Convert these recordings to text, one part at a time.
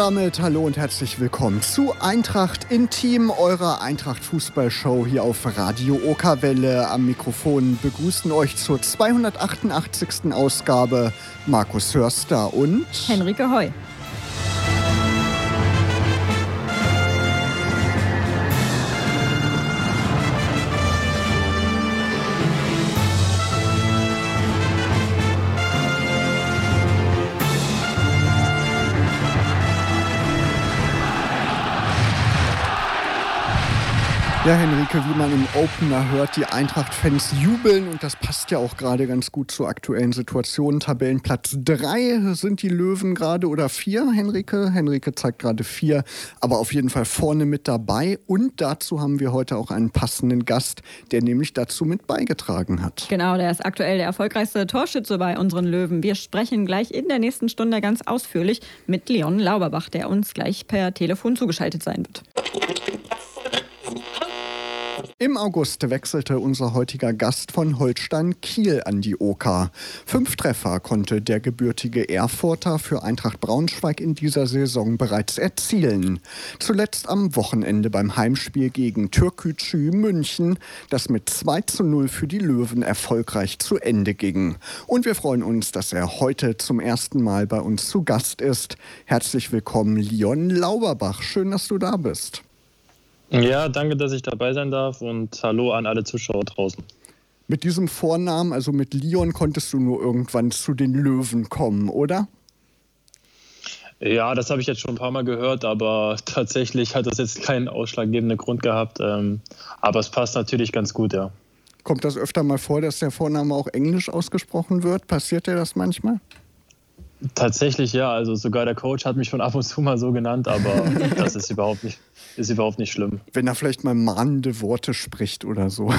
Damit hallo und herzlich willkommen zu Eintracht Intim, eurer Eintracht Fußballshow hier auf Radio Okerwelle. Am Mikrofon begrüßen euch zur 288. Ausgabe Markus Hörster und Henrike Heu. Ja, Henrike, wie man im Opener hört, die Eintracht-Fans jubeln und das passt ja auch gerade ganz gut zur aktuellen Situation. Tabellenplatz 3 sind die Löwen gerade oder 4, Henrike. Henrike zeigt gerade 4, aber auf jeden Fall vorne mit dabei. Und dazu haben wir heute auch einen passenden Gast, der nämlich dazu mit beigetragen hat. Genau, der ist aktuell der erfolgreichste Torschütze bei unseren Löwen. Wir sprechen gleich in der nächsten Stunde ganz ausführlich mit Leon Lauberbach, der uns gleich per Telefon zugeschaltet sein wird. Im August wechselte unser heutiger Gast von Holstein Kiel an die OK. Fünf Treffer konnte der gebürtige Erfurter für Eintracht Braunschweig in dieser Saison bereits erzielen. Zuletzt am Wochenende beim Heimspiel gegen Türkgücü München, das mit 2 zu 0 für die Löwen erfolgreich zu Ende ging. Und wir freuen uns, dass er heute zum ersten Mal bei uns zu Gast ist. Herzlich willkommen, Leon Lauberbach. Schön, dass du da bist. Ja, danke, dass ich dabei sein darf und hallo an alle Zuschauer draußen. Mit diesem Vornamen, also mit Leon, konntest du nur irgendwann zu den Löwen kommen, oder? Ja, das habe ich jetzt schon ein paar Mal gehört, aber tatsächlich hat das jetzt keinen ausschlaggebenden Grund gehabt. Ähm, aber es passt natürlich ganz gut, ja. Kommt das öfter mal vor, dass der Vorname auch englisch ausgesprochen wird? Passiert dir das manchmal? Tatsächlich ja, also sogar der Coach hat mich schon ab und zu mal so genannt, aber das ist überhaupt nicht, ist überhaupt nicht schlimm. Wenn er vielleicht mal mahnende Worte spricht oder so.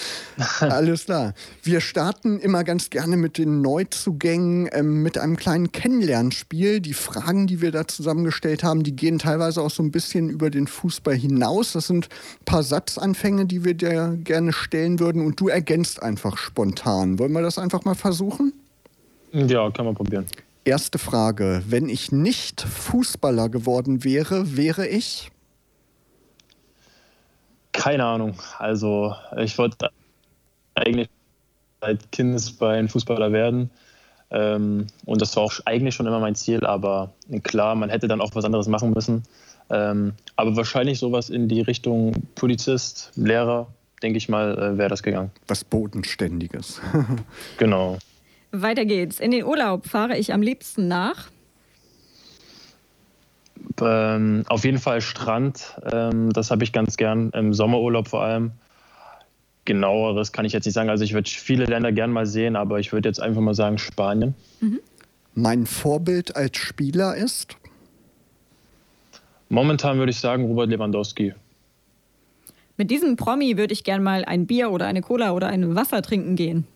Alles klar. Wir starten immer ganz gerne mit den Neuzugängen, ähm, mit einem kleinen Kennenlernspiel. Die Fragen, die wir da zusammengestellt haben, die gehen teilweise auch so ein bisschen über den Fußball hinaus. Das sind ein paar Satzanfänge, die wir dir gerne stellen würden und du ergänzt einfach spontan. Wollen wir das einfach mal versuchen? Ja, kann man probieren. Erste Frage. Wenn ich nicht Fußballer geworden wäre, wäre ich? Keine Ahnung. Also ich wollte eigentlich seit Kindesbein Fußballer werden. Ähm, und das war auch eigentlich schon immer mein Ziel. Aber klar, man hätte dann auch was anderes machen müssen. Ähm, aber wahrscheinlich sowas in die Richtung Polizist, Lehrer, denke ich mal, äh, wäre das gegangen. Was Bodenständiges. genau. Weiter geht's. In den Urlaub fahre ich am liebsten nach. Ähm, auf jeden Fall Strand. Ähm, das habe ich ganz gern. Im Sommerurlaub vor allem. Genaueres kann ich jetzt nicht sagen. Also ich würde viele Länder gern mal sehen, aber ich würde jetzt einfach mal sagen Spanien. Mhm. Mein Vorbild als Spieler ist? Momentan würde ich sagen Robert Lewandowski. Mit diesem Promi würde ich gern mal ein Bier oder eine Cola oder ein Wasser trinken gehen.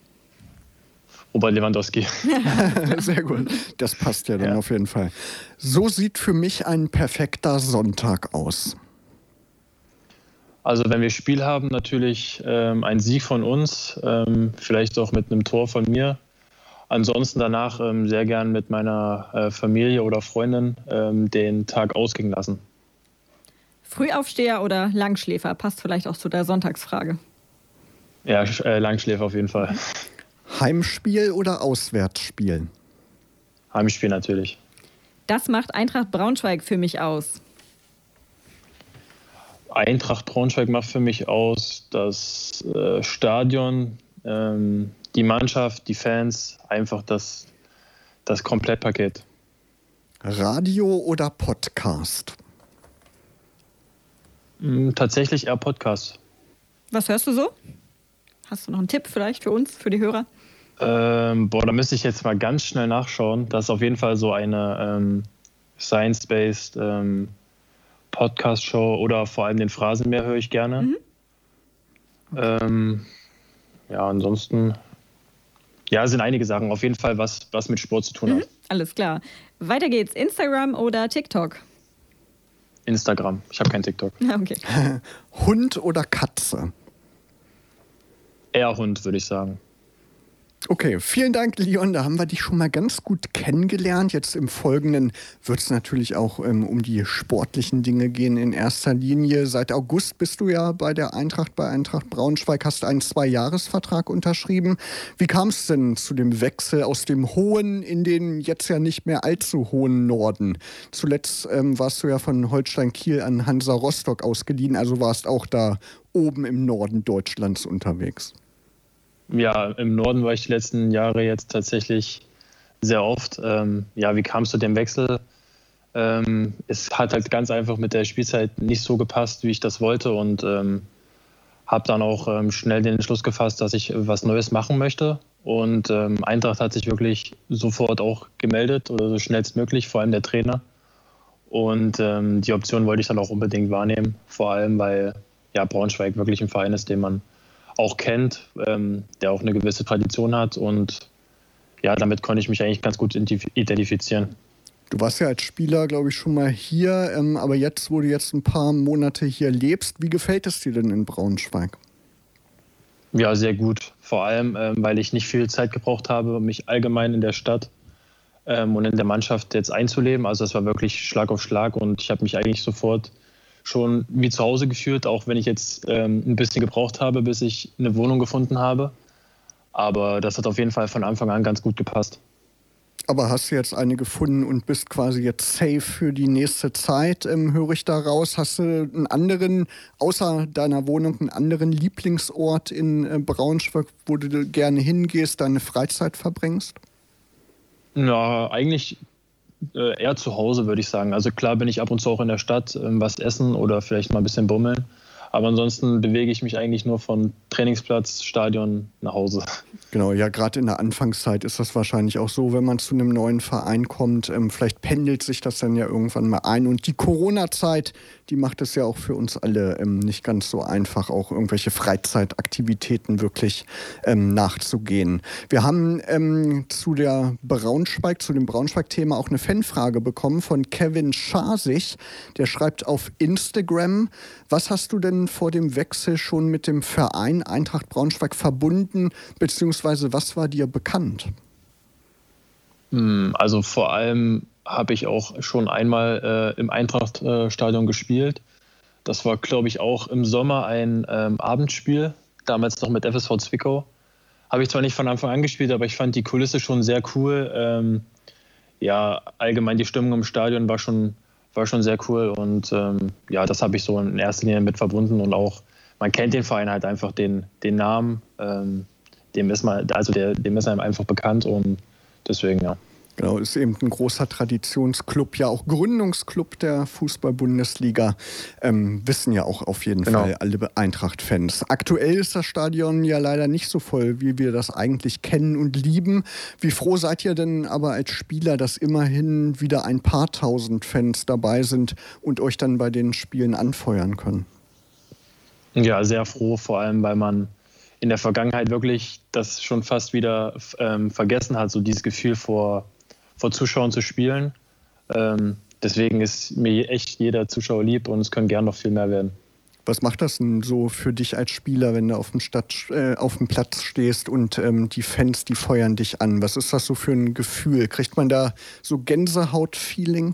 Robert Lewandowski. Sehr gut. Das passt ja dann ja. auf jeden Fall. So sieht für mich ein perfekter Sonntag aus. Also wenn wir Spiel haben, natürlich ähm, ein Sieg von uns, ähm, vielleicht auch mit einem Tor von mir. Ansonsten danach ähm, sehr gern mit meiner äh, Familie oder Freundin ähm, den Tag ausgehen lassen. Frühaufsteher oder Langschläfer passt vielleicht auch zu der Sonntagsfrage. Ja, äh, Langschläfer auf jeden Fall. Heimspiel oder Auswärtsspiel? Heimspiel natürlich. Das macht Eintracht Braunschweig für mich aus. Eintracht Braunschweig macht für mich aus das äh, Stadion, ähm, die Mannschaft, die Fans, einfach das, das Komplettpaket. Radio oder Podcast? Mm, tatsächlich eher Podcast. Was hörst du so? Hast du noch einen Tipp vielleicht für uns, für die Hörer? Ähm, boah, da müsste ich jetzt mal ganz schnell nachschauen. Das ist auf jeden Fall so eine ähm, Science-based ähm, Podcast-Show oder vor allem den Phrasenmeer höre ich gerne. Mhm. Ähm, ja, ansonsten, ja, sind einige Sachen. Auf jeden Fall was, was mit Sport zu tun mhm. hat. Alles klar. Weiter geht's. Instagram oder TikTok? Instagram. Ich habe kein TikTok. Okay. Hund oder Katze? Eher Hund, würde ich sagen. Okay, vielen Dank, Leon. Da haben wir dich schon mal ganz gut kennengelernt. Jetzt im Folgenden wird es natürlich auch ähm, um die sportlichen Dinge gehen in erster Linie. Seit August bist du ja bei der Eintracht, bei Eintracht Braunschweig, hast einen Zwei-Jahres-Vertrag unterschrieben. Wie kam es denn zu dem Wechsel aus dem hohen in den jetzt ja nicht mehr allzu hohen Norden? Zuletzt ähm, warst du ja von Holstein Kiel an Hansa Rostock ausgeliehen, also warst auch da oben im Norden Deutschlands unterwegs ja, im Norden war ich die letzten Jahre jetzt tatsächlich sehr oft. Ähm, ja, wie kam es zu dem Wechsel? Ähm, es hat halt ganz einfach mit der Spielzeit nicht so gepasst, wie ich das wollte und ähm, habe dann auch ähm, schnell den Entschluss gefasst, dass ich was Neues machen möchte. Und ähm, Eintracht hat sich wirklich sofort auch gemeldet oder so schnellstmöglich, vor allem der Trainer. Und ähm, die Option wollte ich dann auch unbedingt wahrnehmen, vor allem weil ja, Braunschweig wirklich ein Verein ist, den man auch kennt, ähm, der auch eine gewisse Tradition hat. Und ja, damit konnte ich mich eigentlich ganz gut identifizieren. Du warst ja als Spieler, glaube ich, schon mal hier, ähm, aber jetzt, wo du jetzt ein paar Monate hier lebst, wie gefällt es dir denn in Braunschweig? Ja, sehr gut. Vor allem, ähm, weil ich nicht viel Zeit gebraucht habe, mich allgemein in der Stadt ähm, und in der Mannschaft jetzt einzuleben. Also es war wirklich Schlag auf Schlag und ich habe mich eigentlich sofort schon wie zu Hause gefühlt, auch wenn ich jetzt ähm, ein bisschen gebraucht habe, bis ich eine Wohnung gefunden habe. Aber das hat auf jeden Fall von Anfang an ganz gut gepasst. Aber hast du jetzt eine gefunden und bist quasi jetzt safe für die nächste Zeit, ähm, höre ich daraus. Hast du einen anderen, außer deiner Wohnung, einen anderen Lieblingsort in äh, Braunschweig, wo du gerne hingehst, deine Freizeit verbringst? Ja, eigentlich äh, eher zu Hause, würde ich sagen. Also klar bin ich ab und zu auch in der Stadt, ähm, was essen oder vielleicht mal ein bisschen bummeln. Aber ansonsten bewege ich mich eigentlich nur von Trainingsplatz, Stadion nach Hause. Genau, ja, gerade in der Anfangszeit ist das wahrscheinlich auch so, wenn man zu einem neuen Verein kommt. Ähm, vielleicht pendelt sich das dann ja irgendwann mal ein. Und die Corona-Zeit, die macht es ja auch für uns alle ähm, nicht ganz so einfach, auch irgendwelche Freizeitaktivitäten wirklich ähm, nachzugehen. Wir haben ähm, zu der Braunschweig, zu dem Braunschweig-Thema auch eine Fanfrage bekommen von Kevin Schasig. Der schreibt auf Instagram, was hast du denn vor dem Wechsel schon mit dem Verein Eintracht Braunschweig verbunden, beziehungsweise was war dir bekannt? Hm, also vor allem habe ich auch schon einmal äh, im Eintrachtstadion gespielt. Das war, glaube ich, auch im Sommer ein ähm, Abendspiel, damals noch mit FSV Zwickau. Habe ich zwar nicht von Anfang an gespielt, aber ich fand die Kulisse schon sehr cool. Ähm, ja, allgemein die Stimmung im Stadion war schon, war schon sehr cool und ähm, ja, das habe ich so in erster Linie mit verbunden und auch, man kennt den Verein halt einfach, den, den Namen, ähm, dem ist man, also der, dem ist einem einfach bekannt und deswegen, ja. Genau, ist eben ein großer Traditionsclub, ja auch Gründungsclub der Fußball-Bundesliga. Ähm, wissen ja auch auf jeden genau. Fall alle Eintracht-Fans. Aktuell ist das Stadion ja leider nicht so voll, wie wir das eigentlich kennen und lieben. Wie froh seid ihr denn aber als Spieler, dass immerhin wieder ein paar tausend Fans dabei sind und euch dann bei den Spielen anfeuern können? Ja, sehr froh, vor allem weil man in der Vergangenheit wirklich das schon fast wieder ähm, vergessen hat, so dieses Gefühl vor vor Zuschauern zu spielen. Ähm, deswegen ist mir echt jeder Zuschauer lieb und es können gern noch viel mehr werden. Was macht das denn so für dich als Spieler, wenn du auf dem, Stadt, äh, auf dem Platz stehst und ähm, die Fans, die feuern dich an? Was ist das so für ein Gefühl? Kriegt man da so Gänsehaut-Feeling?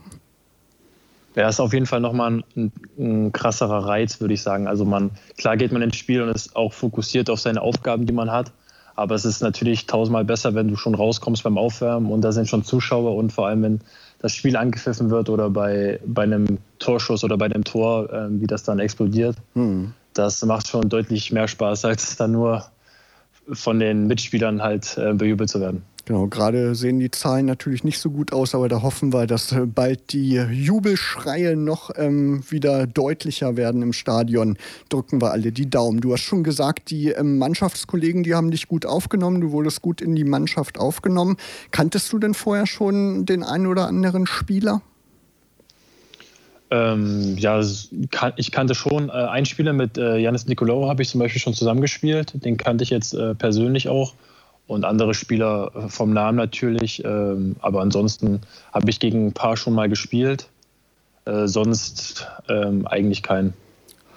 Ja, ist auf jeden Fall nochmal ein, ein, ein krasserer Reiz, würde ich sagen. Also man, klar geht man ins Spiel und ist auch fokussiert auf seine Aufgaben, die man hat. Aber es ist natürlich tausendmal besser, wenn du schon rauskommst beim Aufwärmen und da sind schon Zuschauer und vor allem, wenn das Spiel angepfiffen wird oder bei, bei einem Torschuss oder bei einem Tor, äh, wie das dann explodiert. Mhm. Das macht schon deutlich mehr Spaß, als dann nur von den Mitspielern halt äh, bejubelt zu werden. Genau, gerade sehen die Zahlen natürlich nicht so gut aus, aber da hoffen wir, dass äh, bald die Jubelschreie noch ähm, wieder deutlicher werden im Stadion. Drücken wir alle die Daumen. Du hast schon gesagt, die ähm, Mannschaftskollegen, die haben dich gut aufgenommen, du wurdest gut in die Mannschaft aufgenommen. Kanntest du denn vorher schon den einen oder anderen Spieler? Ähm, ja, ich kannte schon äh, einen Spieler mit äh, Janis Nicolaou, habe ich zum Beispiel schon zusammengespielt. Den kannte ich jetzt äh, persönlich auch und andere Spieler äh, vom Namen natürlich. Ähm, aber ansonsten habe ich gegen ein paar schon mal gespielt. Äh, sonst ähm, eigentlich keinen.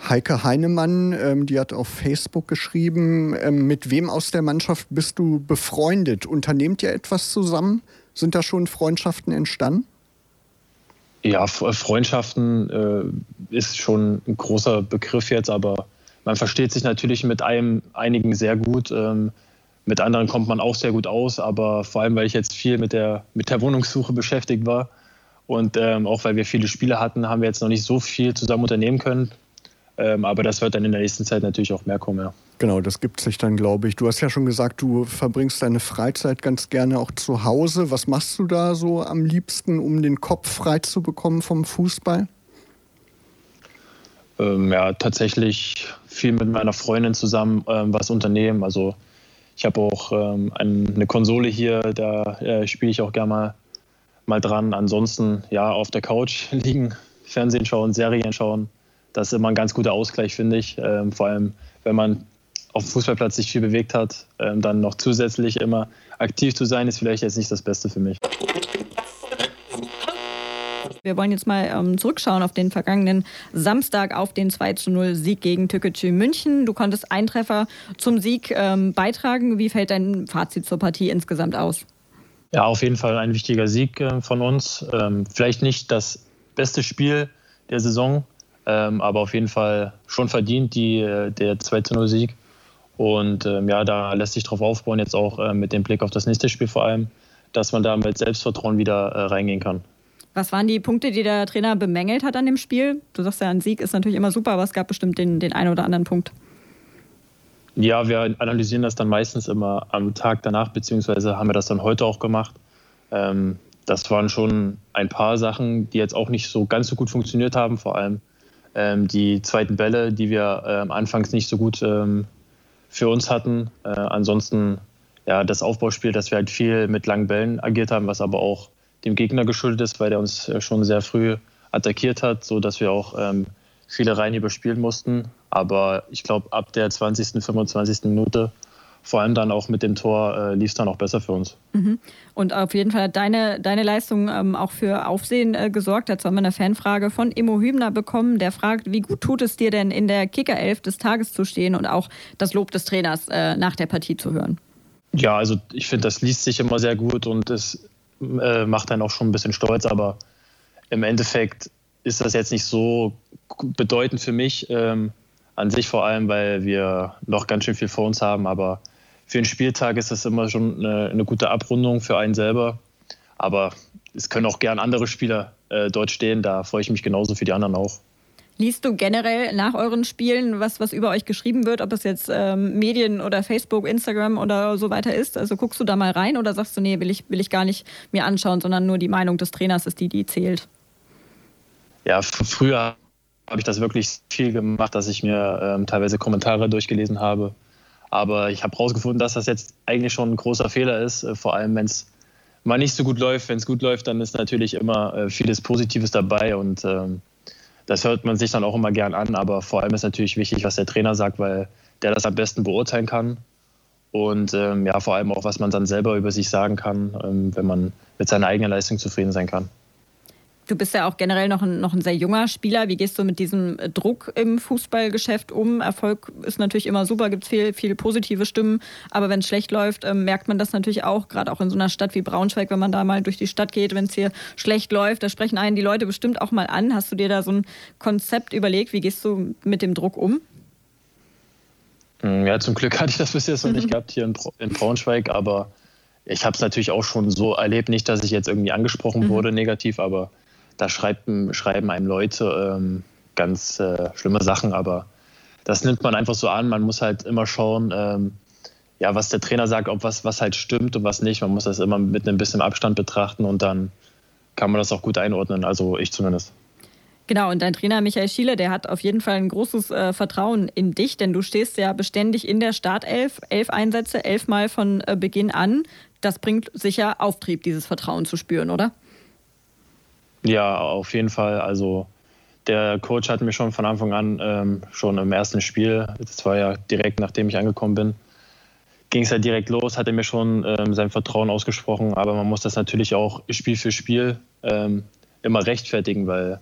Heike Heinemann, ähm, die hat auf Facebook geschrieben, ähm, mit wem aus der Mannschaft bist du befreundet? Unternehmt ihr etwas zusammen? Sind da schon Freundschaften entstanden? Ja, Freundschaften äh, ist schon ein großer Begriff jetzt, aber man versteht sich natürlich mit einem, einigen sehr gut. Ähm, mit anderen kommt man auch sehr gut aus, aber vor allem, weil ich jetzt viel mit der, mit der Wohnungssuche beschäftigt war und ähm, auch weil wir viele Spiele hatten, haben wir jetzt noch nicht so viel zusammen unternehmen können. Ähm, aber das wird dann in der nächsten Zeit natürlich auch mehr kommen. Ja. Genau, das gibt sich dann, glaube ich. Du hast ja schon gesagt, du verbringst deine Freizeit ganz gerne auch zu Hause. Was machst du da so am liebsten, um den Kopf frei zu bekommen vom Fußball? Ähm, ja, tatsächlich viel mit meiner Freundin zusammen ähm, was unternehmen. Also ich habe auch ähm, eine Konsole hier, da äh, spiele ich auch gerne mal, mal dran. Ansonsten ja, auf der Couch liegen, Fernsehen schauen, Serien schauen das ist immer ein ganz guter Ausgleich, finde ich. Ähm, vor allem, wenn man auf dem Fußballplatz sich viel bewegt hat, ähm, dann noch zusätzlich immer aktiv zu sein, ist vielleicht jetzt nicht das Beste für mich. Wir wollen jetzt mal ähm, zurückschauen auf den vergangenen Samstag auf den 2-0 Sieg gegen Türkgücü München. Du konntest einen Treffer zum Sieg ähm, beitragen. Wie fällt dein Fazit zur Partie insgesamt aus? Ja, auf jeden Fall ein wichtiger Sieg äh, von uns. Ähm, vielleicht nicht das beste Spiel der Saison, ähm, aber auf jeden Fall schon verdient, die, äh, der 2-0-Sieg. Und ähm, ja, da lässt sich drauf aufbauen, jetzt auch äh, mit dem Blick auf das nächste Spiel vor allem, dass man da mit Selbstvertrauen wieder äh, reingehen kann. Was waren die Punkte, die der Trainer bemängelt hat an dem Spiel? Du sagst ja, ein Sieg ist natürlich immer super, aber es gab bestimmt den, den einen oder anderen Punkt. Ja, wir analysieren das dann meistens immer am Tag danach, beziehungsweise haben wir das dann heute auch gemacht. Ähm, das waren schon ein paar Sachen, die jetzt auch nicht so ganz so gut funktioniert haben, vor allem ähm, die zweiten Bälle, die wir ähm, anfangs nicht so gut ähm, für uns hatten. Äh, ansonsten ja, das Aufbauspiel, dass wir halt viel mit langen Bällen agiert haben, was aber auch dem Gegner geschuldet ist, weil der uns äh, schon sehr früh attackiert hat, sodass wir auch ähm, viele Reihen überspielen mussten. Aber ich glaube, ab der 20., 25. Minute vor allem dann auch mit dem Tor äh, lief es dann auch besser für uns. Mhm. Und auf jeden Fall hat deine, deine Leistung ähm, auch für Aufsehen äh, gesorgt. Dazu haben wir eine Fanfrage von Immo Hübner bekommen, der fragt, wie gut tut es dir denn in der Kickerelf des Tages zu stehen und auch das Lob des Trainers äh, nach der Partie zu hören? Ja, also ich finde, das liest sich immer sehr gut und es äh, macht einen auch schon ein bisschen stolz, aber im Endeffekt ist das jetzt nicht so bedeutend für mich. Ähm, an sich vor allem, weil wir noch ganz schön viel vor uns haben, aber für einen Spieltag ist das immer schon eine, eine gute Abrundung für einen selber. Aber es können auch gern andere Spieler äh, dort stehen. Da freue ich mich genauso für die anderen auch. Liest du generell nach euren Spielen, was, was über euch geschrieben wird, ob es jetzt ähm, Medien oder Facebook, Instagram oder so weiter ist? Also guckst du da mal rein oder sagst du, nee, will ich, will ich gar nicht mir anschauen, sondern nur die Meinung des Trainers ist die, die zählt? Ja, früher habe ich das wirklich viel gemacht, dass ich mir ähm, teilweise Kommentare durchgelesen habe aber ich habe herausgefunden, dass das jetzt eigentlich schon ein großer Fehler ist, äh, vor allem wenn es mal nicht so gut läuft. Wenn es gut läuft, dann ist natürlich immer äh, vieles Positives dabei und ähm, das hört man sich dann auch immer gern an. Aber vor allem ist natürlich wichtig, was der Trainer sagt, weil der das am besten beurteilen kann. Und ähm, ja, vor allem auch, was man dann selber über sich sagen kann, ähm, wenn man mit seiner eigenen Leistung zufrieden sein kann. Du bist ja auch generell noch ein, noch ein sehr junger Spieler. Wie gehst du mit diesem Druck im Fußballgeschäft um? Erfolg ist natürlich immer super, gibt es viel, viele positive Stimmen. Aber wenn es schlecht läuft, äh, merkt man das natürlich auch, gerade auch in so einer Stadt wie Braunschweig, wenn man da mal durch die Stadt geht, wenn es hier schlecht läuft, da sprechen einen die Leute bestimmt auch mal an. Hast du dir da so ein Konzept überlegt? Wie gehst du mit dem Druck um? Hm, ja, zum Glück hatte ich das bis jetzt noch nicht gehabt hier in, in Braunschweig, aber ich habe es natürlich auch schon so erlebt, nicht, dass ich jetzt irgendwie angesprochen mhm. wurde negativ, aber da schreiben, schreiben einem Leute ähm, ganz äh, schlimme Sachen, aber das nimmt man einfach so an. Man muss halt immer schauen, ähm, ja, was der Trainer sagt, ob was, was halt stimmt und was nicht. Man muss das immer mit einem bisschen Abstand betrachten und dann kann man das auch gut einordnen, also ich zumindest. Genau, und dein Trainer Michael Schiele, der hat auf jeden Fall ein großes äh, Vertrauen in dich, denn du stehst ja beständig in der Startelf, elf Einsätze, elfmal von äh, Beginn an. Das bringt sicher Auftrieb, dieses Vertrauen zu spüren, oder? Ja, auf jeden Fall. Also der Coach hat mir schon von Anfang an, ähm, schon im ersten Spiel, das war ja direkt nachdem ich angekommen bin, ging es ja direkt los, hat er mir schon ähm, sein Vertrauen ausgesprochen. Aber man muss das natürlich auch Spiel für Spiel ähm, immer rechtfertigen, weil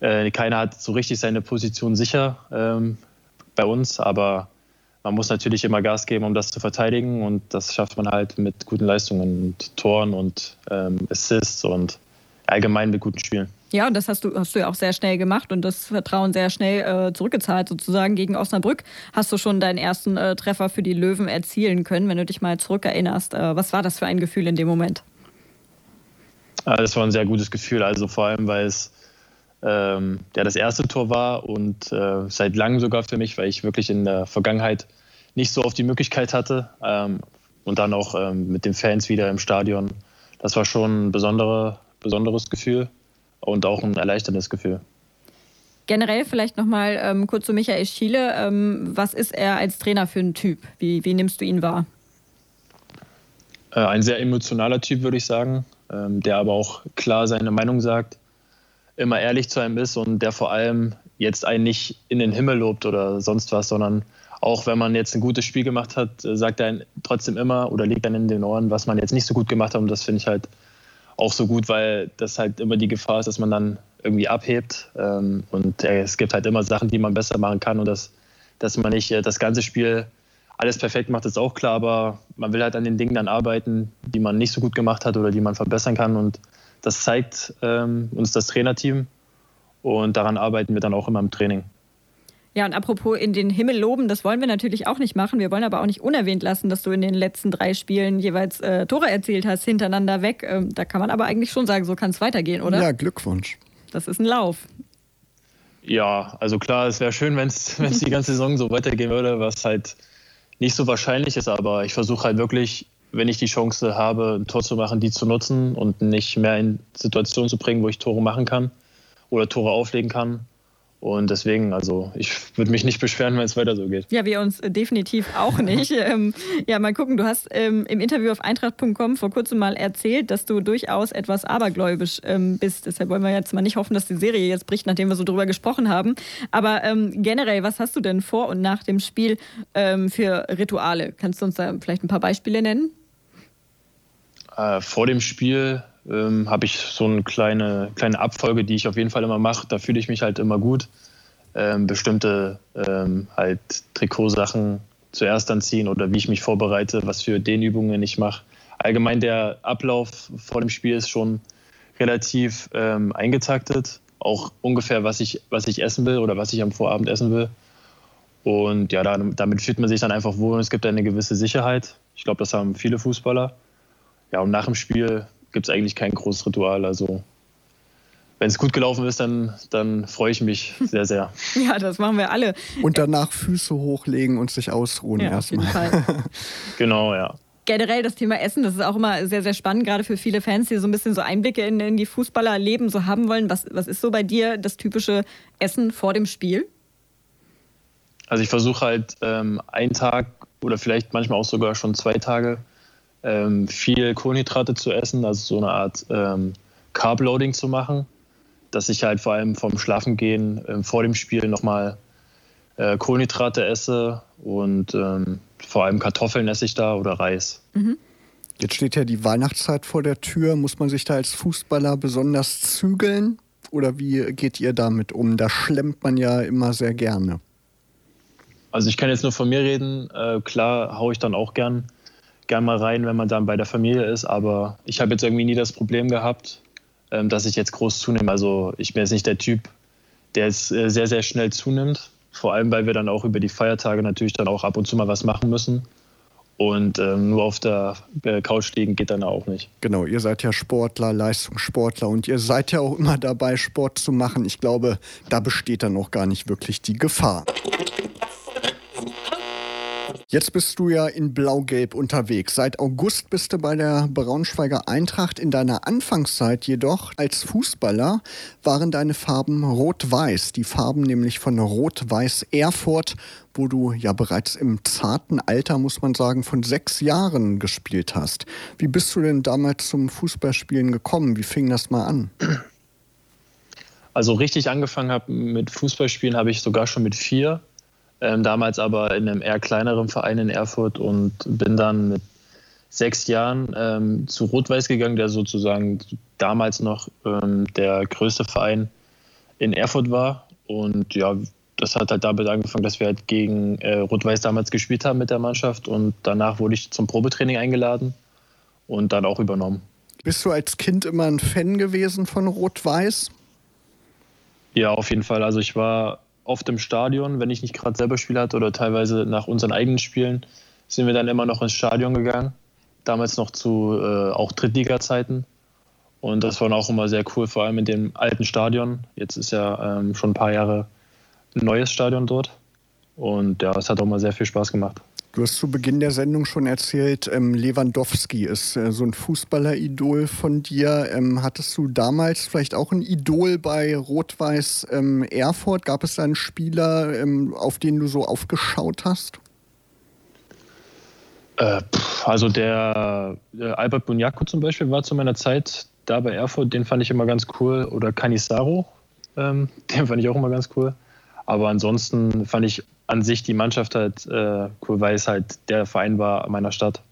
äh, keiner hat so richtig seine Position sicher ähm, bei uns, aber man muss natürlich immer Gas geben, um das zu verteidigen und das schafft man halt mit guten Leistungen und Toren und ähm, Assists und allgemein mit guten Spielen. Ja, und das hast du, hast du ja auch sehr schnell gemacht und das Vertrauen sehr schnell äh, zurückgezahlt. Sozusagen gegen Osnabrück hast du schon deinen ersten äh, Treffer für die Löwen erzielen können, wenn du dich mal zurückerinnerst. Äh, was war das für ein Gefühl in dem Moment? Das war ein sehr gutes Gefühl, also vor allem, weil es ähm, ja, das erste Tor war und äh, seit langem sogar für mich, weil ich wirklich in der Vergangenheit nicht so oft die Möglichkeit hatte ähm, und dann auch ähm, mit den Fans wieder im Stadion. Das war schon ein besondere, besonderes Gefühl und auch ein erleichterndes Gefühl. Generell vielleicht nochmal ähm, kurz zu Michael Schiele. Ähm, was ist er als Trainer für ein Typ? Wie, wie nimmst du ihn wahr? Äh, ein sehr emotionaler Typ, würde ich sagen, ähm, der aber auch klar seine Meinung sagt, immer ehrlich zu einem ist und der vor allem jetzt einen nicht in den Himmel lobt oder sonst was, sondern auch wenn man jetzt ein gutes Spiel gemacht hat, äh, sagt er trotzdem immer oder legt dann in den Ohren, was man jetzt nicht so gut gemacht hat. Und das finde ich halt auch so gut, weil das halt immer die Gefahr ist, dass man dann irgendwie abhebt. Ähm, und es gibt halt immer Sachen, die man besser machen kann und das, dass man nicht äh, das ganze Spiel alles perfekt macht, ist auch klar, aber man will halt an den Dingen dann arbeiten, die man nicht so gut gemacht hat oder die man verbessern kann. Und das zeigt ähm, uns das Trainerteam und daran arbeiten wir dann auch immer im Training. Ja, und apropos in den Himmel loben, das wollen wir natürlich auch nicht machen. Wir wollen aber auch nicht unerwähnt lassen, dass du in den letzten drei Spielen jeweils äh, Tore erzielt hast, hintereinander weg. Ähm, da kann man aber eigentlich schon sagen, so kann es weitergehen, oder? Ja, Glückwunsch. Das ist ein Lauf. Ja, also klar, es wäre schön, wenn es die ganze Saison so weitergehen würde, was halt nicht so wahrscheinlich ist, aber ich versuche halt wirklich, wenn ich die Chance habe, ein Tor zu machen, die zu nutzen und nicht mehr in Situationen zu bringen, wo ich Tore machen kann oder Tore auflegen kann. Und deswegen, also ich würde mich nicht beschweren, wenn es weiter so geht. Ja, wir uns definitiv auch nicht. ähm, ja, mal gucken, du hast ähm, im Interview auf eintracht.com vor kurzem mal erzählt, dass du durchaus etwas abergläubisch ähm, bist. Deshalb wollen wir jetzt mal nicht hoffen, dass die Serie jetzt bricht, nachdem wir so drüber gesprochen haben. Aber generell, was hast du denn vor und nach dem Spiel für Rituale? Kannst du uns da vielleicht ein paar Beispiele nennen? Äh, vor dem Spiel ähm, habe ich so eine kleine, kleine Abfolge, die ich auf jeden Fall immer mache. Da fühle ich mich halt immer gut. Ähm, bestimmte ähm, halt Trikotsachen zuerst anziehen oder wie ich mich vorbereite, was für Dehnübungen ich mache. Allgemein der Ablauf vor dem Spiel ist schon relativ ähm, eingetaktet. Auch ungefähr, was ich, was ich essen will oder was ich am Vorabend essen will. Und ja, damit fühlt man sich dann einfach wohl und es gibt eine gewisse Sicherheit. Ich glaube, das haben viele Fußballer. Ja, und nach dem Spiel gibt es eigentlich kein großes Ritual. Also wenn es gut gelaufen ist, dann, dann freue ich mich sehr, sehr. ja, das machen wir alle. Und danach Füße hochlegen und sich ausruhen ja, erstmal. genau, ja. Generell das Thema Essen, das ist auch immer sehr, sehr spannend, gerade für viele Fans, die so ein bisschen so Einblicke in, in die Fußballerleben so haben wollen. Was, was ist so bei dir das typische Essen vor dem Spiel? Also ich versuche halt ähm, einen Tag oder vielleicht manchmal auch sogar schon zwei Tage ähm, viel Kohlenhydrate zu essen, also so eine Art ähm, Carb-Loading zu machen, dass ich halt vor allem vom Schlafengehen ähm, vor dem Spiel nochmal äh, Kohlenhydrate esse und ähm, vor allem Kartoffeln esse ich da oder Reis. Mhm. Jetzt steht ja die Weihnachtszeit vor der Tür. Muss man sich da als Fußballer besonders zügeln? Oder wie geht ihr damit um? Da schlemmt man ja immer sehr gerne. Also ich kann jetzt nur von mir reden. Äh, klar haue ich dann auch gern gern mal rein, wenn man dann bei der Familie ist. Aber ich habe jetzt irgendwie nie das Problem gehabt, ähm, dass ich jetzt groß zunehme. Also ich bin jetzt nicht der Typ, der jetzt äh, sehr, sehr schnell zunimmt. Vor allem, weil wir dann auch über die Feiertage natürlich dann auch ab und zu mal was machen müssen. Und ähm, nur auf der äh, Couch liegen geht dann auch nicht. Genau, ihr seid ja Sportler, Leistungssportler und ihr seid ja auch immer dabei, Sport zu machen. Ich glaube, da besteht dann auch gar nicht wirklich die Gefahr. Jetzt bist du ja in Blau-Gelb unterwegs. Seit August bist du bei der Braunschweiger Eintracht. In deiner Anfangszeit jedoch als Fußballer waren deine Farben Rot-Weiß. Die Farben nämlich von Rot-Weiß Erfurt, wo du ja bereits im zarten Alter, muss man sagen, von sechs Jahren gespielt hast. Wie bist du denn damals zum Fußballspielen gekommen? Wie fing das mal an? Also richtig angefangen habe mit Fußballspielen habe ich sogar schon mit vier ähm, damals aber in einem eher kleineren Verein in Erfurt und bin dann mit sechs Jahren ähm, zu Rot-Weiß gegangen, der sozusagen damals noch ähm, der größte Verein in Erfurt war. Und ja, das hat halt damit angefangen, dass wir halt gegen äh, Rot-Weiß damals gespielt haben mit der Mannschaft. Und danach wurde ich zum Probetraining eingeladen und dann auch übernommen. Bist du als Kind immer ein Fan gewesen von Rot-Weiß? Ja, auf jeden Fall. Also ich war oft im Stadion, wenn ich nicht gerade selber Spiel hatte oder teilweise nach unseren eigenen Spielen, sind wir dann immer noch ins Stadion gegangen. Damals noch zu äh, auch Drittliga-Zeiten. Und das war auch immer sehr cool, vor allem in dem alten Stadion. Jetzt ist ja ähm, schon ein paar Jahre ein neues Stadion dort. Und ja, es hat auch mal sehr viel Spaß gemacht. Du hast zu Beginn der Sendung schon erzählt, ähm, Lewandowski ist äh, so ein Fußballer-Idol von dir. Ähm, hattest du damals vielleicht auch ein Idol bei Rot-Weiß ähm, Erfurt? Gab es da einen Spieler, ähm, auf den du so aufgeschaut hast? Äh, also der, der Albert Bunyaku zum Beispiel war zu meiner Zeit da bei Erfurt, den fand ich immer ganz cool. Oder Canisaro, ähm, den fand ich auch immer ganz cool. Aber ansonsten fand ich an sich die Mannschaft halt äh, cool, weil es halt der Verein war meiner Stadt.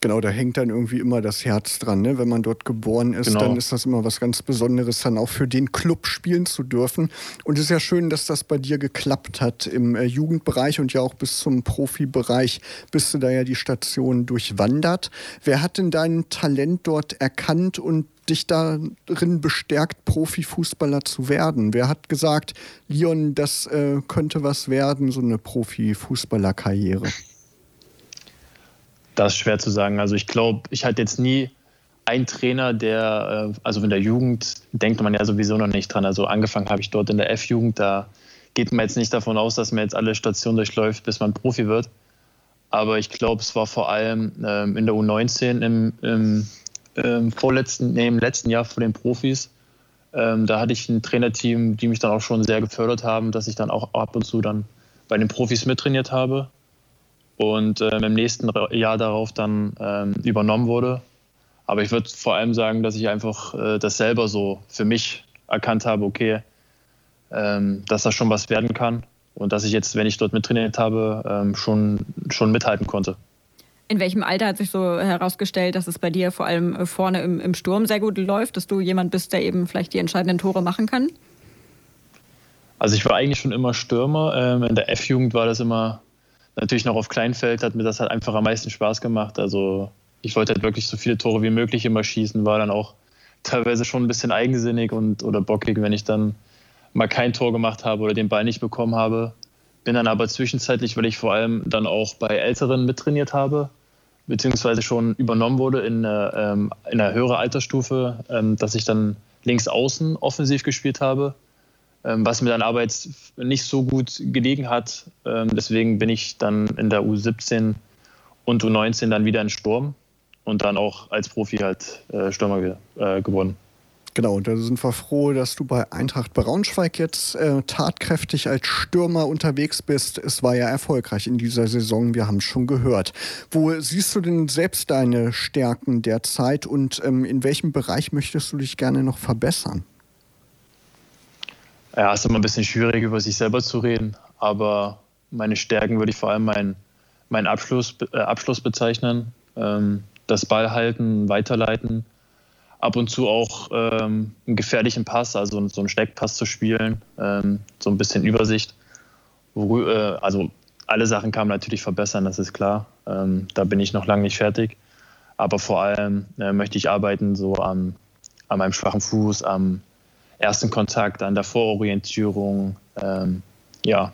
Genau, da hängt dann irgendwie immer das Herz dran. Ne? Wenn man dort geboren ist, genau. dann ist das immer was ganz Besonderes, dann auch für den Club spielen zu dürfen. Und es ist ja schön, dass das bei dir geklappt hat im äh, Jugendbereich und ja auch bis zum Profibereich bist du da ja die Station durchwandert. Wer hat denn dein Talent dort erkannt und dich darin bestärkt, Profifußballer zu werden? Wer hat gesagt, Leon, das äh, könnte was werden, so eine Profifußballerkarriere? Das ist schwer zu sagen. Also ich glaube, ich hatte jetzt nie einen Trainer, der, äh, also in der Jugend denkt man ja sowieso noch nicht dran. Also angefangen habe ich dort in der F-Jugend, da geht man jetzt nicht davon aus, dass man jetzt alle Stationen durchläuft, bis man Profi wird. Aber ich glaube, es war vor allem ähm, in der U19 im, im ähm, vorletzten, nee, im letzten Jahr vor den Profis. Ähm, da hatte ich ein Trainerteam, die mich dann auch schon sehr gefördert haben, dass ich dann auch ab und zu dann bei den Profis mittrainiert habe und ähm, im nächsten Jahr darauf dann ähm, übernommen wurde. Aber ich würde vor allem sagen, dass ich einfach äh, das selber so für mich erkannt habe, okay, ähm, dass das schon was werden kann und dass ich jetzt, wenn ich dort mittrainiert habe, ähm, schon, schon mithalten konnte. In welchem Alter hat sich so herausgestellt, dass es bei dir vor allem äh, vorne im, im Sturm sehr gut läuft, dass du jemand bist, der eben vielleicht die entscheidenden Tore machen kann? Also ich war eigentlich schon immer Stürmer. Ähm, in der F-Jugend war das immer natürlich noch auf Kleinfeld, hat mir das halt einfach am meisten Spaß gemacht. Also ich wollte halt wirklich so viele Tore wie möglich immer schießen, war dann auch teilweise schon ein bisschen eigensinnig und oder bockig, wenn ich dann mal kein Tor gemacht habe oder den Ball nicht bekommen habe. Bin dann aber zwischenzeitlich, weil ich vor allem dann auch bei Älteren mittrainiert habe, beziehungsweise schon übernommen wurde in, ähm, in einer höheren Altersstufe, ähm, dass ich dann links außen offensiv gespielt habe, ähm, was mir dann aber jetzt nicht so gut gelegen hat. Ähm, deswegen bin ich dann in der U17 und U19 dann wieder in Sturm und dann auch als Profi halt äh, Stürmer äh, geworden. Genau, und da sind wir froh, dass du bei Eintracht Braunschweig jetzt äh, tatkräftig als Stürmer unterwegs bist. Es war ja erfolgreich in dieser Saison, wir haben es schon gehört. Wo siehst du denn selbst deine Stärken derzeit und ähm, in welchem Bereich möchtest du dich gerne noch verbessern? Ja, es ist immer ein bisschen schwierig, über sich selber zu reden, aber meine Stärken würde ich vor allem meinen mein Abschluss, äh, Abschluss bezeichnen. Ähm, das Ballhalten, Weiterleiten ab und zu auch ähm, einen gefährlichen Pass, also so einen Steckpass zu spielen, ähm, so ein bisschen Übersicht. Wo, äh, also alle Sachen kann man natürlich verbessern, das ist klar. Ähm, da bin ich noch lange nicht fertig. Aber vor allem äh, möchte ich arbeiten so am, an meinem schwachen Fuß, am ersten Kontakt, an der Vororientierung. Ähm, ja,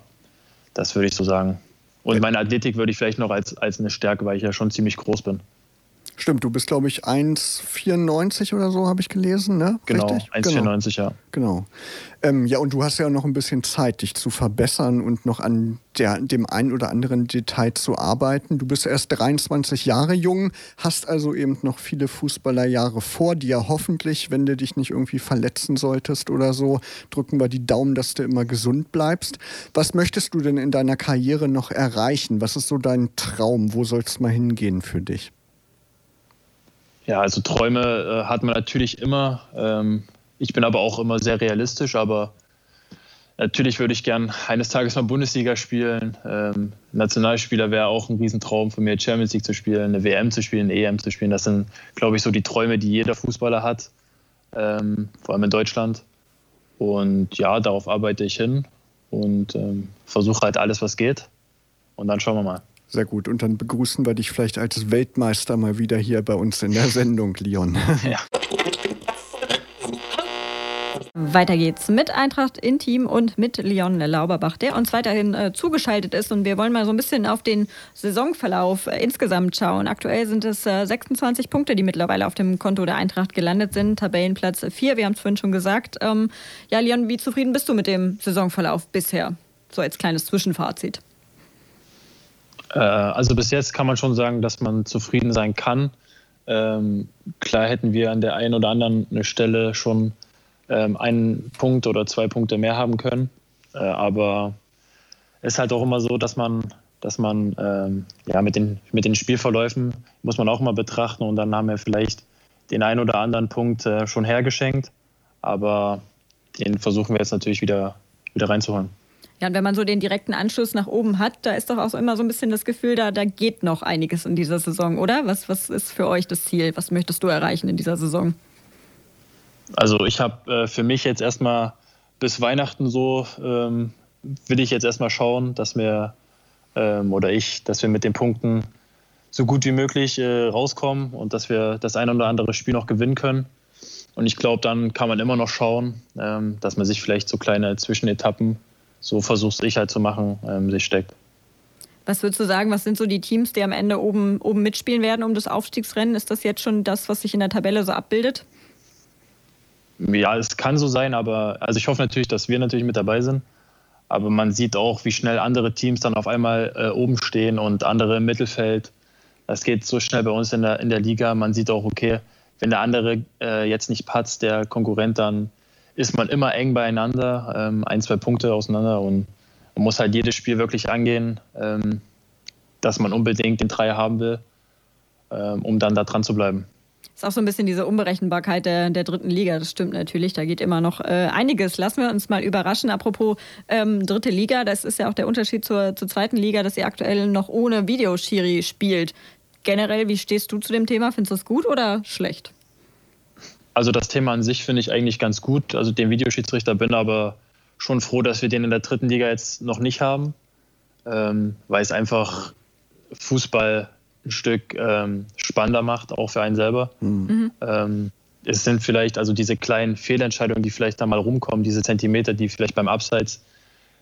das würde ich so sagen. Und meine Athletik würde ich vielleicht noch als, als eine Stärke, weil ich ja schon ziemlich groß bin. Stimmt, du bist, glaube ich, 1,94 oder so, habe ich gelesen, ne? Genau, 1,94, genau. ja. Genau. Ähm, ja, und du hast ja noch ein bisschen Zeit, dich zu verbessern und noch an der, dem einen oder anderen Detail zu arbeiten. Du bist erst 23 Jahre jung, hast also eben noch viele Fußballerjahre vor dir. Hoffentlich, wenn du dich nicht irgendwie verletzen solltest oder so, drücken wir die Daumen, dass du immer gesund bleibst. Was möchtest du denn in deiner Karriere noch erreichen? Was ist so dein Traum? Wo soll es mal hingehen für dich? Ja, also Träume äh, hat man natürlich immer. Ähm, ich bin aber auch immer sehr realistisch, aber natürlich würde ich gern eines Tages mal Bundesliga spielen. Ähm, Nationalspieler wäre auch ein Riesentraum von mir, Champions League zu spielen, eine WM zu spielen, eine EM zu spielen. Das sind, glaube ich, so die Träume, die jeder Fußballer hat, ähm, vor allem in Deutschland. Und ja, darauf arbeite ich hin und ähm, versuche halt alles, was geht. Und dann schauen wir mal. Sehr gut. Und dann begrüßen wir dich vielleicht als Weltmeister mal wieder hier bei uns in der Sendung, Leon. Ja. Weiter geht's mit Eintracht Intim und mit Leon Lauberbach, der uns weiterhin äh, zugeschaltet ist. Und wir wollen mal so ein bisschen auf den Saisonverlauf äh, insgesamt schauen. Aktuell sind es äh, 26 Punkte, die mittlerweile auf dem Konto der Eintracht gelandet sind. Tabellenplatz 4, wir haben es vorhin schon gesagt. Ähm, ja, Leon, wie zufrieden bist du mit dem Saisonverlauf bisher? So als kleines Zwischenfazit. Äh, also bis jetzt kann man schon sagen, dass man zufrieden sein kann. Ähm, klar hätten wir an der einen oder anderen Stelle schon ähm, einen Punkt oder zwei Punkte mehr haben können. Äh, aber es ist halt auch immer so, dass man, dass man ähm, ja, mit, den, mit den Spielverläufen muss man auch mal betrachten und dann haben wir vielleicht den einen oder anderen Punkt äh, schon hergeschenkt. Aber den versuchen wir jetzt natürlich wieder, wieder reinzuholen. Ja, und wenn man so den direkten Anschluss nach oben hat, da ist doch auch immer so ein bisschen das Gefühl, da, da geht noch einiges in dieser Saison, oder? Was, was ist für euch das Ziel? Was möchtest du erreichen in dieser Saison? Also ich habe äh, für mich jetzt erstmal bis Weihnachten so, ähm, will ich jetzt erstmal schauen, dass wir ähm, oder ich, dass wir mit den Punkten so gut wie möglich äh, rauskommen und dass wir das ein oder andere Spiel noch gewinnen können. Und ich glaube, dann kann man immer noch schauen, ähm, dass man sich vielleicht so kleine Zwischenetappen, so versucht ich halt zu machen, ähm, sich steckt. Was würdest du sagen, was sind so die Teams, die am Ende oben, oben mitspielen werden um das Aufstiegsrennen? Ist das jetzt schon das, was sich in der Tabelle so abbildet? Ja, es kann so sein, aber also ich hoffe natürlich, dass wir natürlich mit dabei sind. Aber man sieht auch, wie schnell andere Teams dann auf einmal äh, oben stehen und andere im Mittelfeld. Das geht so schnell bei uns in der, in der Liga. Man sieht auch, okay, wenn der andere äh, jetzt nicht patzt, der Konkurrent, dann ist man immer eng beieinander, ähm, ein, zwei Punkte auseinander und man muss halt jedes Spiel wirklich angehen, ähm, dass man unbedingt den Dreier haben will, ähm, um dann da dran zu bleiben ist auch so ein bisschen diese Unberechenbarkeit der, der dritten Liga. Das stimmt natürlich. Da geht immer noch äh, einiges. Lassen wir uns mal überraschen. Apropos ähm, dritte Liga, das ist ja auch der Unterschied zur, zur zweiten Liga, dass ihr aktuell noch ohne Videoschiri spielt. Generell, wie stehst du zu dem Thema? Findest du das gut oder schlecht? Also das Thema an sich finde ich eigentlich ganz gut. Also den Videoschiedsrichter bin aber schon froh, dass wir den in der dritten Liga jetzt noch nicht haben, ähm, weil es einfach Fußball ein Stück ähm, spannender macht, auch für einen selber. Mhm. Ähm, es sind vielleicht also diese kleinen Fehlentscheidungen, die vielleicht da mal rumkommen, diese Zentimeter, die vielleicht beim Abseits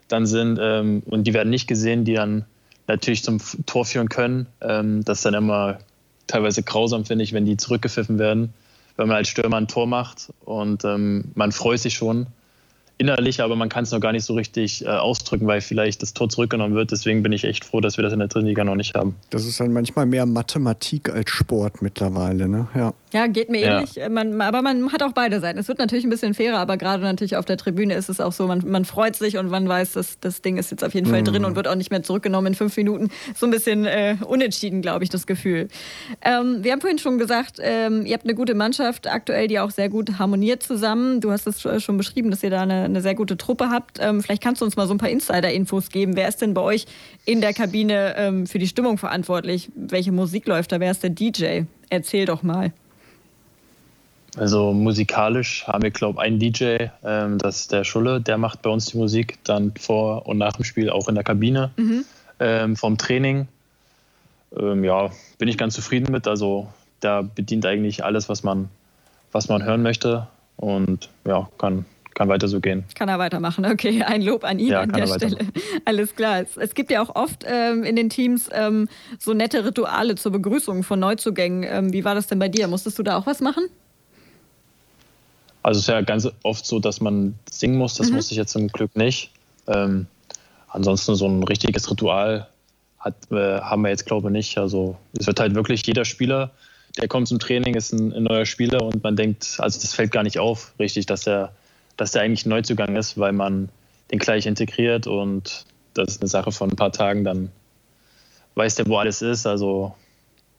dann sind ähm, und die werden nicht gesehen, die dann natürlich zum Tor führen können. Ähm, das ist dann immer teilweise grausam, finde ich, wenn die zurückgepfiffen werden, wenn man als Stürmer ein Tor macht und ähm, man freut sich schon innerlich, aber man kann es noch gar nicht so richtig äh, ausdrücken, weil vielleicht das Tor zurückgenommen wird. Deswegen bin ich echt froh, dass wir das in der dritten Liga noch nicht haben. Das ist dann manchmal mehr Mathematik als Sport mittlerweile, ne? Ja. Ja, geht mir ja. ähnlich. Man, aber man hat auch beide Seiten. Es wird natürlich ein bisschen fairer, aber gerade natürlich auf der Tribüne ist es auch so, man, man freut sich und man weiß, dass das Ding ist jetzt auf jeden Fall mhm. drin und wird auch nicht mehr zurückgenommen in fünf Minuten. So ein bisschen äh, unentschieden, glaube ich, das Gefühl. Ähm, wir haben vorhin schon gesagt, ähm, ihr habt eine gute Mannschaft aktuell, die auch sehr gut harmoniert zusammen. Du hast es schon beschrieben, dass ihr da eine, eine sehr gute Truppe habt. Ähm, vielleicht kannst du uns mal so ein paar Insider-Infos geben. Wer ist denn bei euch in der Kabine ähm, für die Stimmung verantwortlich? Welche Musik läuft da? Wer ist der DJ? Erzähl doch mal. Also musikalisch haben wir, glaube ich, einen DJ, ähm, das ist der Schulle, der macht bei uns die Musik, dann vor und nach dem Spiel auch in der Kabine mhm. ähm, vom Training. Ähm, ja, bin ich ganz zufrieden mit. Also der bedient eigentlich alles, was man, was man hören möchte und ja, kann, kann weiter so gehen. Kann er weitermachen, okay. Ein Lob an ihn ja, an der Stelle. Alles klar. Es, es, gibt ja auch oft ähm, in den Teams ähm, so nette Rituale zur Begrüßung von Neuzugängen. Ähm, wie war das denn bei dir? Musstest du da auch was machen? Also es ist ja ganz oft so, dass man singen muss. Das mhm. musste ich jetzt zum Glück nicht. Ähm, ansonsten so ein richtiges Ritual hat, äh, haben wir jetzt glaube ich nicht. Also es wird halt wirklich jeder Spieler, der kommt zum Training, ist ein, ein, neuer Spieler und man denkt, also das fällt gar nicht auf, richtig, dass der, dass der eigentlich ein Neuzugang ist, weil man den gleich integriert und das ist eine Sache von ein paar Tagen, dann weiß der, wo alles ist. Also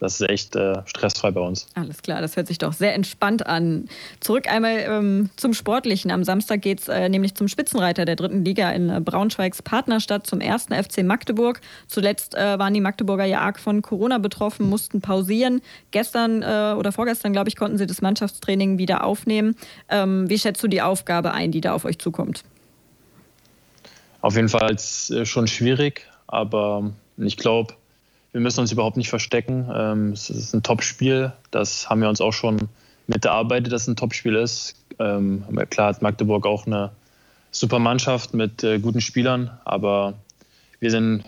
das ist echt äh, stressfrei bei uns. Alles klar, das hört sich doch sehr entspannt an. Zurück einmal ähm, zum Sportlichen. Am Samstag geht es äh, nämlich zum Spitzenreiter der dritten Liga in äh, Braunschweigs Partnerstadt zum ersten FC Magdeburg. Zuletzt äh, waren die Magdeburger ja arg von Corona betroffen, mussten pausieren. Gestern äh, oder vorgestern, glaube ich, konnten sie das Mannschaftstraining wieder aufnehmen. Ähm, wie schätzt du die Aufgabe ein, die da auf euch zukommt? Auf jeden Fall äh, schon schwierig, aber ich glaube, wir müssen uns überhaupt nicht verstecken. Ähm, es ist ein Top-Spiel. Das haben wir uns auch schon mitgearbeitet, dass es ein Top-Spiel ist. Ähm, klar hat Magdeburg auch eine super Mannschaft mit äh, guten Spielern, aber wir sind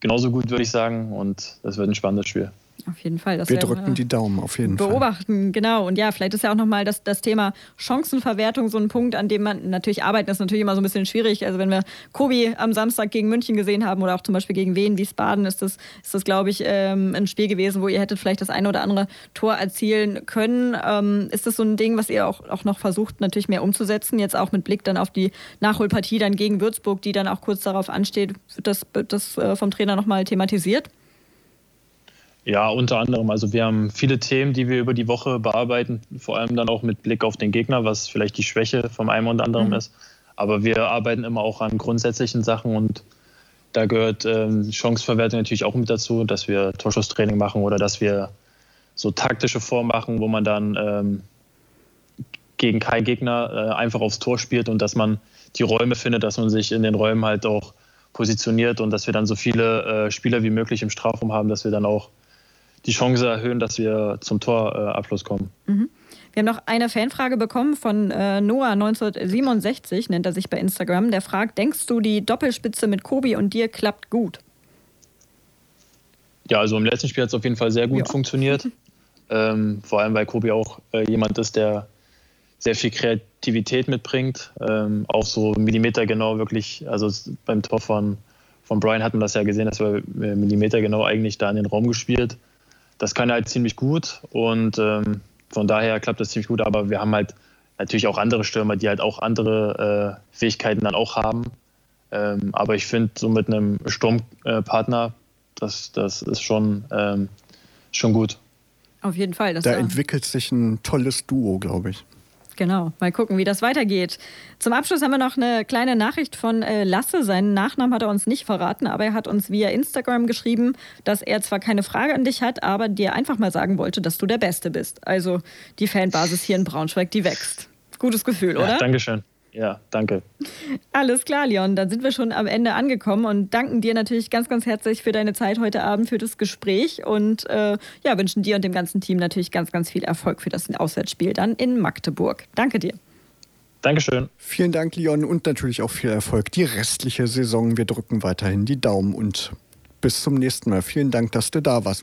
genauso gut, würde ich sagen, und das wird ein spannendes Spiel. Auf jeden Fall. Das wir drücken die Daumen, auf jeden beobachten, Fall. Beobachten, genau. Und ja, vielleicht ist ja auch nochmal das, das Thema Chancenverwertung so ein Punkt, an dem man natürlich arbeiten, ist natürlich immer so ein bisschen schwierig. Also wenn wir Kobi am Samstag gegen München gesehen haben oder auch zum Beispiel gegen Wien, Wiesbaden, ist das, ist das glaube ich, ähm, ein Spiel gewesen, wo ihr hättet vielleicht das eine oder andere Tor erzielen können. Ähm, ist das so ein Ding, was ihr auch, auch noch versucht, natürlich mehr umzusetzen? Jetzt auch mit Blick dann auf die Nachholpartie dann gegen Würzburg, die dann auch kurz darauf ansteht. Wird das, wird das äh, vom Trainer nochmal thematisiert? Ja, unter anderem. Also wir haben viele Themen, die wir über die Woche bearbeiten, vor allem dann auch mit Blick auf den Gegner, was vielleicht die Schwäche vom einen und anderen mhm. ist. Aber wir arbeiten immer auch an grundsätzlichen Sachen und da gehört ähm, Chanceverwertung natürlich auch mit dazu, dass wir Torschusstraining machen oder dass wir so taktische Formen machen, wo man dann ähm, gegen keinen Gegner äh, einfach aufs Tor spielt und dass man die Räume findet, dass man sich in den Räumen halt auch positioniert und dass wir dann so viele äh, Spieler wie möglich im Strafraum haben, dass wir dann auch die Chance erhöhen, dass wir zum Torabschluss kommen. Mhm. Wir haben noch eine Fanfrage bekommen von äh, Noah 1967, nennt er sich bei Instagram. Der fragt: Denkst du, die Doppelspitze mit Kobi und dir klappt gut? Ja, also im letzten Spiel hat es auf jeden Fall sehr gut ja. funktioniert. Ähm, vor allem, weil Kobi auch äh, jemand ist, der sehr viel Kreativität mitbringt. Ähm, auch so millimetergenau wirklich, also beim Tor von, von Brian hat man das ja gesehen, dass wir millimetergenau eigentlich da in den Raum gespielt das kann er halt ziemlich gut und ähm, von daher klappt das ziemlich gut. Aber wir haben halt natürlich auch andere Stürmer, die halt auch andere äh, Fähigkeiten dann auch haben. Ähm, aber ich finde, so mit einem Sturmpartner, das, das ist schon, ähm, schon gut. Auf jeden Fall. da entwickelt sich ein tolles Duo, glaube ich. Genau, mal gucken, wie das weitergeht. Zum Abschluss haben wir noch eine kleine Nachricht von äh, Lasse. Seinen Nachnamen hat er uns nicht verraten, aber er hat uns via Instagram geschrieben, dass er zwar keine Frage an dich hat, aber dir einfach mal sagen wollte, dass du der Beste bist. Also die Fanbasis hier in Braunschweig, die wächst. Gutes Gefühl, oder? Ja, Dankeschön. Ja, danke. Alles klar, Leon. Dann sind wir schon am Ende angekommen und danken dir natürlich ganz, ganz herzlich für deine Zeit heute Abend, für das Gespräch und äh, ja, wünschen dir und dem ganzen Team natürlich ganz, ganz viel Erfolg für das Auswärtsspiel dann in Magdeburg. Danke dir. Dankeschön. Vielen Dank, Leon, und natürlich auch viel Erfolg die restliche Saison. Wir drücken weiterhin die Daumen und bis zum nächsten Mal. Vielen Dank, dass du da warst.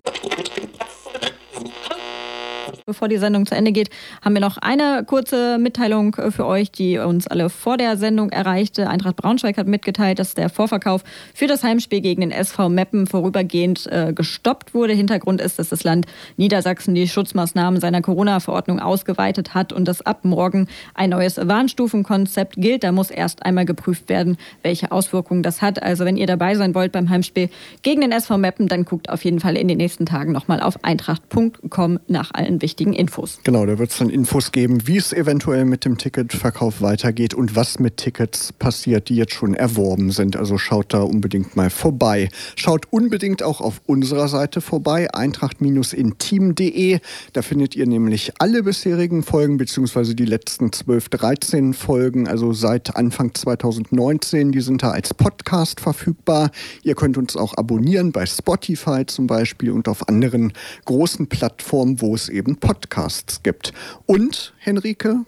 Bevor die Sendung zu Ende geht, haben wir noch eine kurze Mitteilung äh, für euch, die uns alle vor der Sendung erreichte. Eintracht Braunschweig hat mitgeteilt, dass der Vorverkauf für das Heimspiel gegen den SV Meppen vorübergehend äh, gestoppt wurde. Hintergrund ist, dass das Land Niedersachsen die Schutzmaßnahmen seiner Corona-Verordnung ausgeweitet hat und dass ab morgen ein neues Warnstufenkonzept gilt. Da muss erst einmal geprüft werden, welche Auswirkungen das hat. Also wenn ihr dabei sein wollt beim Heimspiel gegen den SV Meppen, dann guckt auf jeden Fall in den nächsten Tagen nochmal auf eintracht.com nach allen wichtigen Infos. Genau, da wird es dann Infos geben, wie es eventuell mit dem Ticketverkauf weitergeht und was mit Tickets passiert, die jetzt schon erworben sind. Also schaut da unbedingt mal vorbei. Schaut unbedingt auch auf unserer Seite vorbei, eintracht-intim.de. Da findet ihr nämlich alle bisherigen Folgen beziehungsweise die letzten 12, 13 Folgen, also seit Anfang 2019. Die sind da als Podcast verfügbar. Ihr könnt uns auch abonnieren bei Spotify zum Beispiel und auf anderen großen Plattformen, wo es eben Podcasts gibt. Und, Henrike,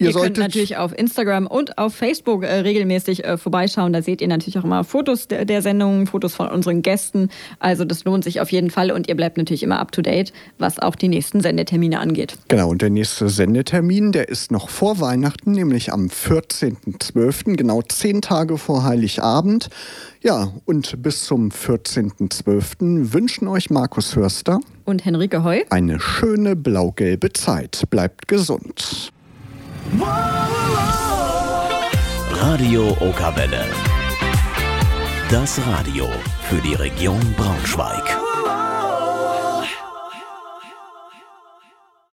Ihr, ihr könnt natürlich auf Instagram und auf Facebook äh, regelmäßig äh, vorbeischauen. Da seht ihr natürlich auch immer Fotos der, der Sendungen, Fotos von unseren Gästen. Also das lohnt sich auf jeden Fall und ihr bleibt natürlich immer up to date, was auch die nächsten Sendetermine angeht. Genau, und der nächste Sendetermin, der ist noch vor Weihnachten, nämlich am 14.12., genau zehn Tage vor Heiligabend. Ja, und bis zum 14.12. wünschen euch Markus Hörster und Henrike Heu eine schöne blau-gelbe Zeit. Bleibt gesund. Radio Okawelle. Das Radio für die Region Braunschweig.